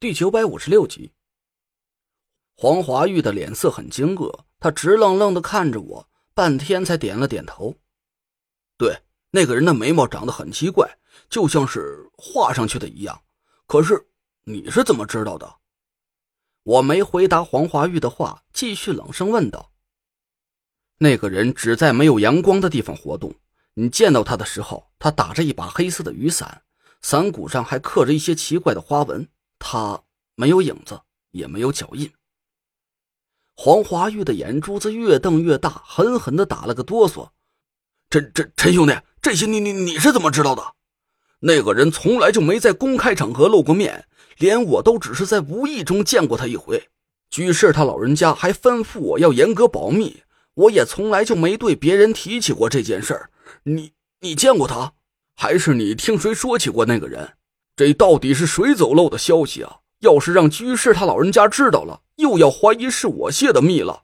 第九百五十六集，黄华玉的脸色很惊愕，他直愣愣的看着我，半天才点了点头。对，那个人的眉毛长得很奇怪，就像是画上去的一样。可是你是怎么知道的？我没回答黄华玉的话，继续冷声问道：“那个人只在没有阳光的地方活动。你见到他的时候，他打着一把黑色的雨伞，伞骨上还刻着一些奇怪的花纹。”他没有影子，也没有脚印。黄华玉的眼珠子越瞪越大，狠狠的打了个哆嗦。陈陈陈兄弟，这些你你你是怎么知道的？那个人从来就没在公开场合露过面，连我都只是在无意中见过他一回。居士他老人家还吩咐我要严格保密，我也从来就没对别人提起过这件事儿。你你见过他，还是你听谁说起过那个人？这到底是谁走漏的消息啊？要是让居士他老人家知道了，又要怀疑是我泄的密了。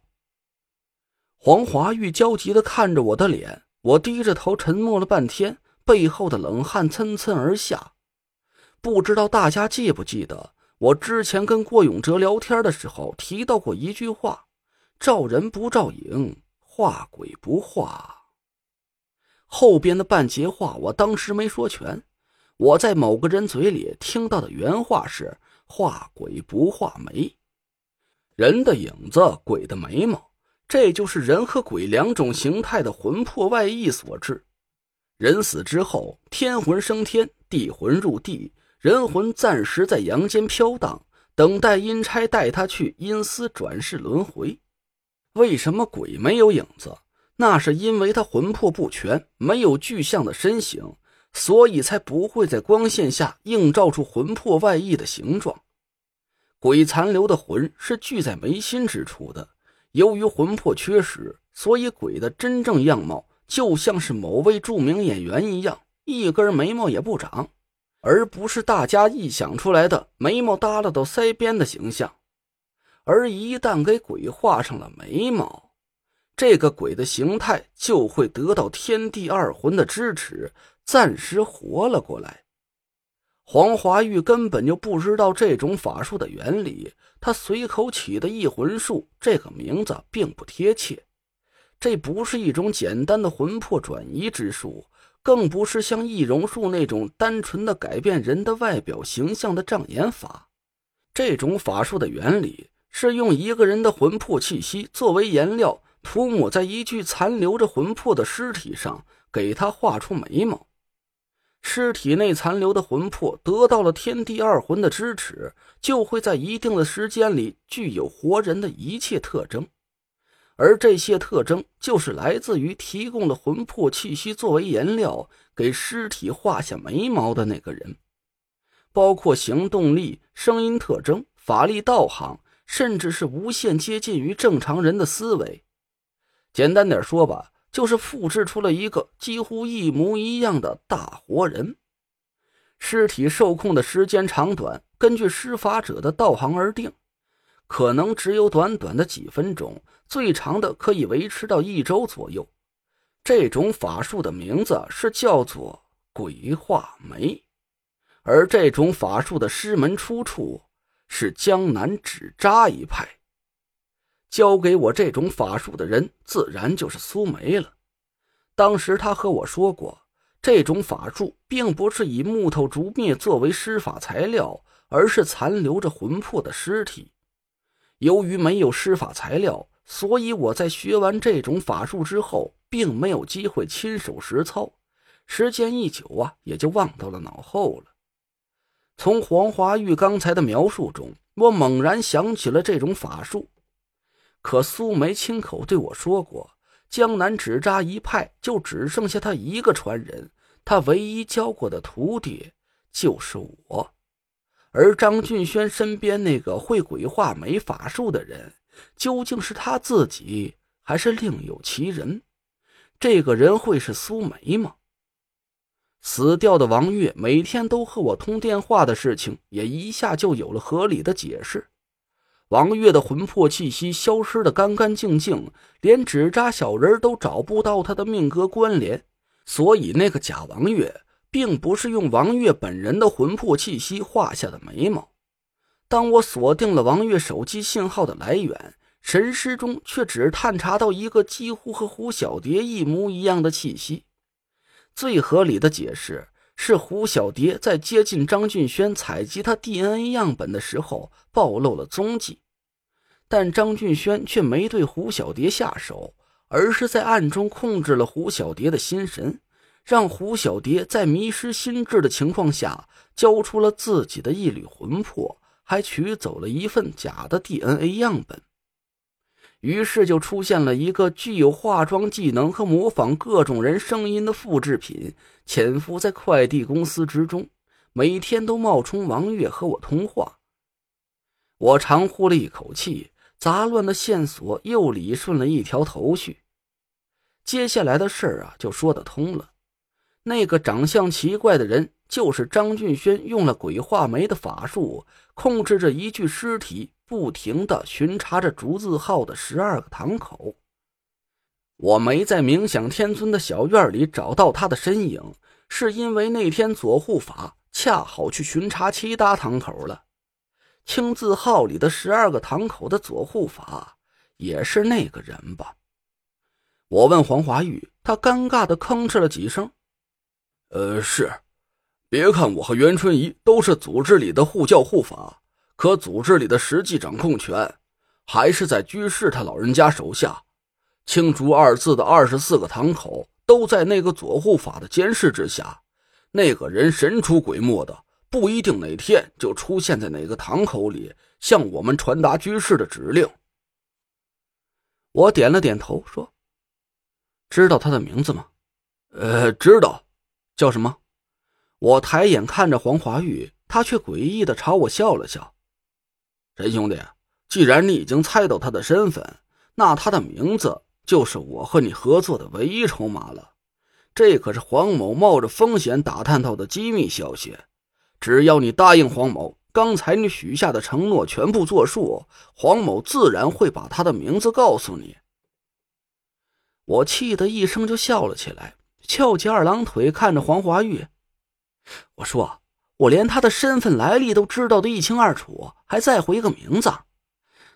黄华玉焦急的看着我的脸，我低着头沉默了半天，背后的冷汗涔涔而下。不知道大家记不记得，我之前跟郭永哲聊天的时候提到过一句话：“照人不照影，画鬼不画。”后边的半截话，我当时没说全。我在某个人嘴里听到的原话是：“画鬼不画眉，人的影子，鬼的眉毛，这就是人和鬼两种形态的魂魄外溢所致。人死之后，天魂升天，地魂入地，人魂暂时在阳间飘荡，等待阴差带他去阴司转世轮回。为什么鬼没有影子？那是因为他魂魄不全，没有具象的身形。”所以才不会在光线下映照出魂魄外溢的形状。鬼残留的魂是聚在眉心之处的，由于魂魄缺失，所以鬼的真正样貌就像是某位著名演员一样，一根眉毛也不长，而不是大家臆想出来的眉毛耷拉到腮边的形象。而一旦给鬼画上了眉毛，这个鬼的形态就会得到天地二魂的支持。暂时活了过来。黄华玉根本就不知道这种法术的原理，他随口起的异魂术这个名字并不贴切。这不是一种简单的魂魄转移之术，更不是像易容术那种单纯的改变人的外表形象的障眼法。这种法术的原理是用一个人的魂魄气息作为颜料，涂抹在一具残留着魂魄的尸体上，给他画出眉毛。尸体内残留的魂魄得到了天地二魂的支持，就会在一定的时间里具有活人的一切特征，而这些特征就是来自于提供了魂魄气息作为颜料给尸体画下眉毛的那个人，包括行动力、声音特征、法力道行，甚至是无限接近于正常人的思维。简单点说吧。就是复制出了一个几乎一模一样的大活人，尸体受控的时间长短根据施法者的道行而定，可能只有短短的几分钟，最长的可以维持到一周左右。这种法术的名字是叫做鬼画眉，而这种法术的师门出处是江南纸扎一派。教给我这种法术的人，自然就是苏梅了。当时他和我说过，这种法术并不是以木头竹篾作为施法材料，而是残留着魂魄的尸体。由于没有施法材料，所以我在学完这种法术之后，并没有机会亲手实操。时间一久啊，也就忘到了脑后了。从黄华玉刚才的描述中，我猛然想起了这种法术。可苏梅亲口对我说过，江南纸扎一派就只剩下他一个传人，他唯一教过的徒弟就是我。而张俊轩身边那个会鬼画眉法术的人，究竟是他自己，还是另有其人？这个人会是苏梅吗？死掉的王月每天都和我通电话的事情，也一下就有了合理的解释。王月的魂魄气息消失的干干净净，连纸扎小人都找不到他的命格关联，所以那个假王月并不是用王月本人的魂魄气息画下的眉毛。当我锁定了王月手机信号的来源，神识中却只探查到一个几乎和胡小蝶一模一样的气息。最合理的解释是，胡小蝶在接近张俊轩采集他 DNA 样本的时候暴露了踪迹，但张俊轩却没对胡小蝶下手，而是在暗中控制了胡小蝶的心神，让胡小蝶在迷失心智的情况下交出了自己的一缕魂魄。还取走了一份假的 DNA 样本，于是就出现了一个具有化妆技能和模仿各种人声音的复制品，潜伏在快递公司之中，每天都冒充王月和我通话。我长呼了一口气，杂乱的线索又理顺了一条头绪。接下来的事儿啊，就说得通了。那个长相奇怪的人。就是张俊轩用了鬼画眉的法术，控制着一具尸体，不停的巡查着竹字号的十二个堂口。我没在冥想天尊的小院里找到他的身影，是因为那天左护法恰好去巡查其他堂口了。青字号里的十二个堂口的左护法，也是那个人吧？我问黄华玉，他尴尬的吭哧了几声：“呃，是。”别看我和袁春怡都是组织里的护教护法，可组织里的实际掌控权还是在居士他老人家手下。青竹二字的二十四个堂口都在那个左护法的监视之下。那个人神出鬼没的，不一定哪天就出现在哪个堂口里，向我们传达居士的指令。我点了点头，说：“知道他的名字吗？”“呃，知道，叫什么？”我抬眼看着黄华玉，他却诡异的朝我笑了笑。陈兄弟，既然你已经猜到他的身份，那他的名字就是我和你合作的唯一筹码了。这可是黄某冒着风险打探到的机密消息。只要你答应黄某，刚才你许下的承诺全部作数，黄某自然会把他的名字告诉你。我气得一声就笑了起来，翘起二郎腿看着黄华玉。我说：“我连他的身份来历都知道的一清二楚，还在乎一个名字？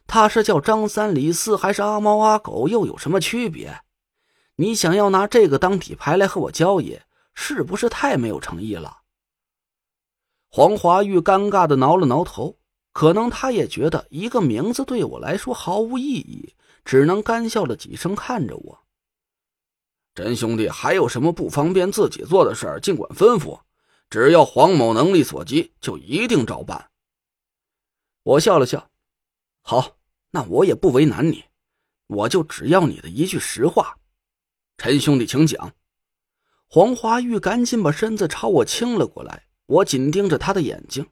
他是叫张三李四，还是阿猫阿狗，又有什么区别？你想要拿这个当底牌来和我交易，是不是太没有诚意了？”黄华玉尴尬的挠了挠头，可能他也觉得一个名字对我来说毫无意义，只能干笑了几声，看着我：“真兄弟，还有什么不方便自己做的事儿，尽管吩咐。”只要黄某能力所及，就一定照办。我笑了笑，好，那我也不为难你，我就只要你的一句实话。陈兄弟，请讲。黄华玉赶紧把身子朝我倾了过来，我紧盯着他的眼睛。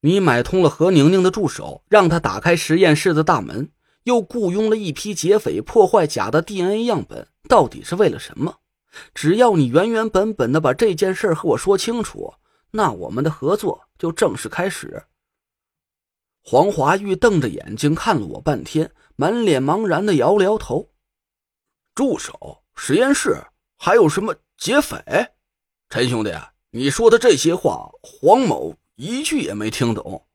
你买通了何宁宁的助手，让他打开实验室的大门，又雇佣了一批劫匪破坏假的 DNA 样本，到底是为了什么？只要你原原本本的把这件事和我说清楚，那我们的合作就正式开始。黄华玉瞪着眼睛看了我半天，满脸茫然的摇了摇头。助手、实验室，还有什么劫匪？陈兄弟，你说的这些话，黄某一句也没听懂。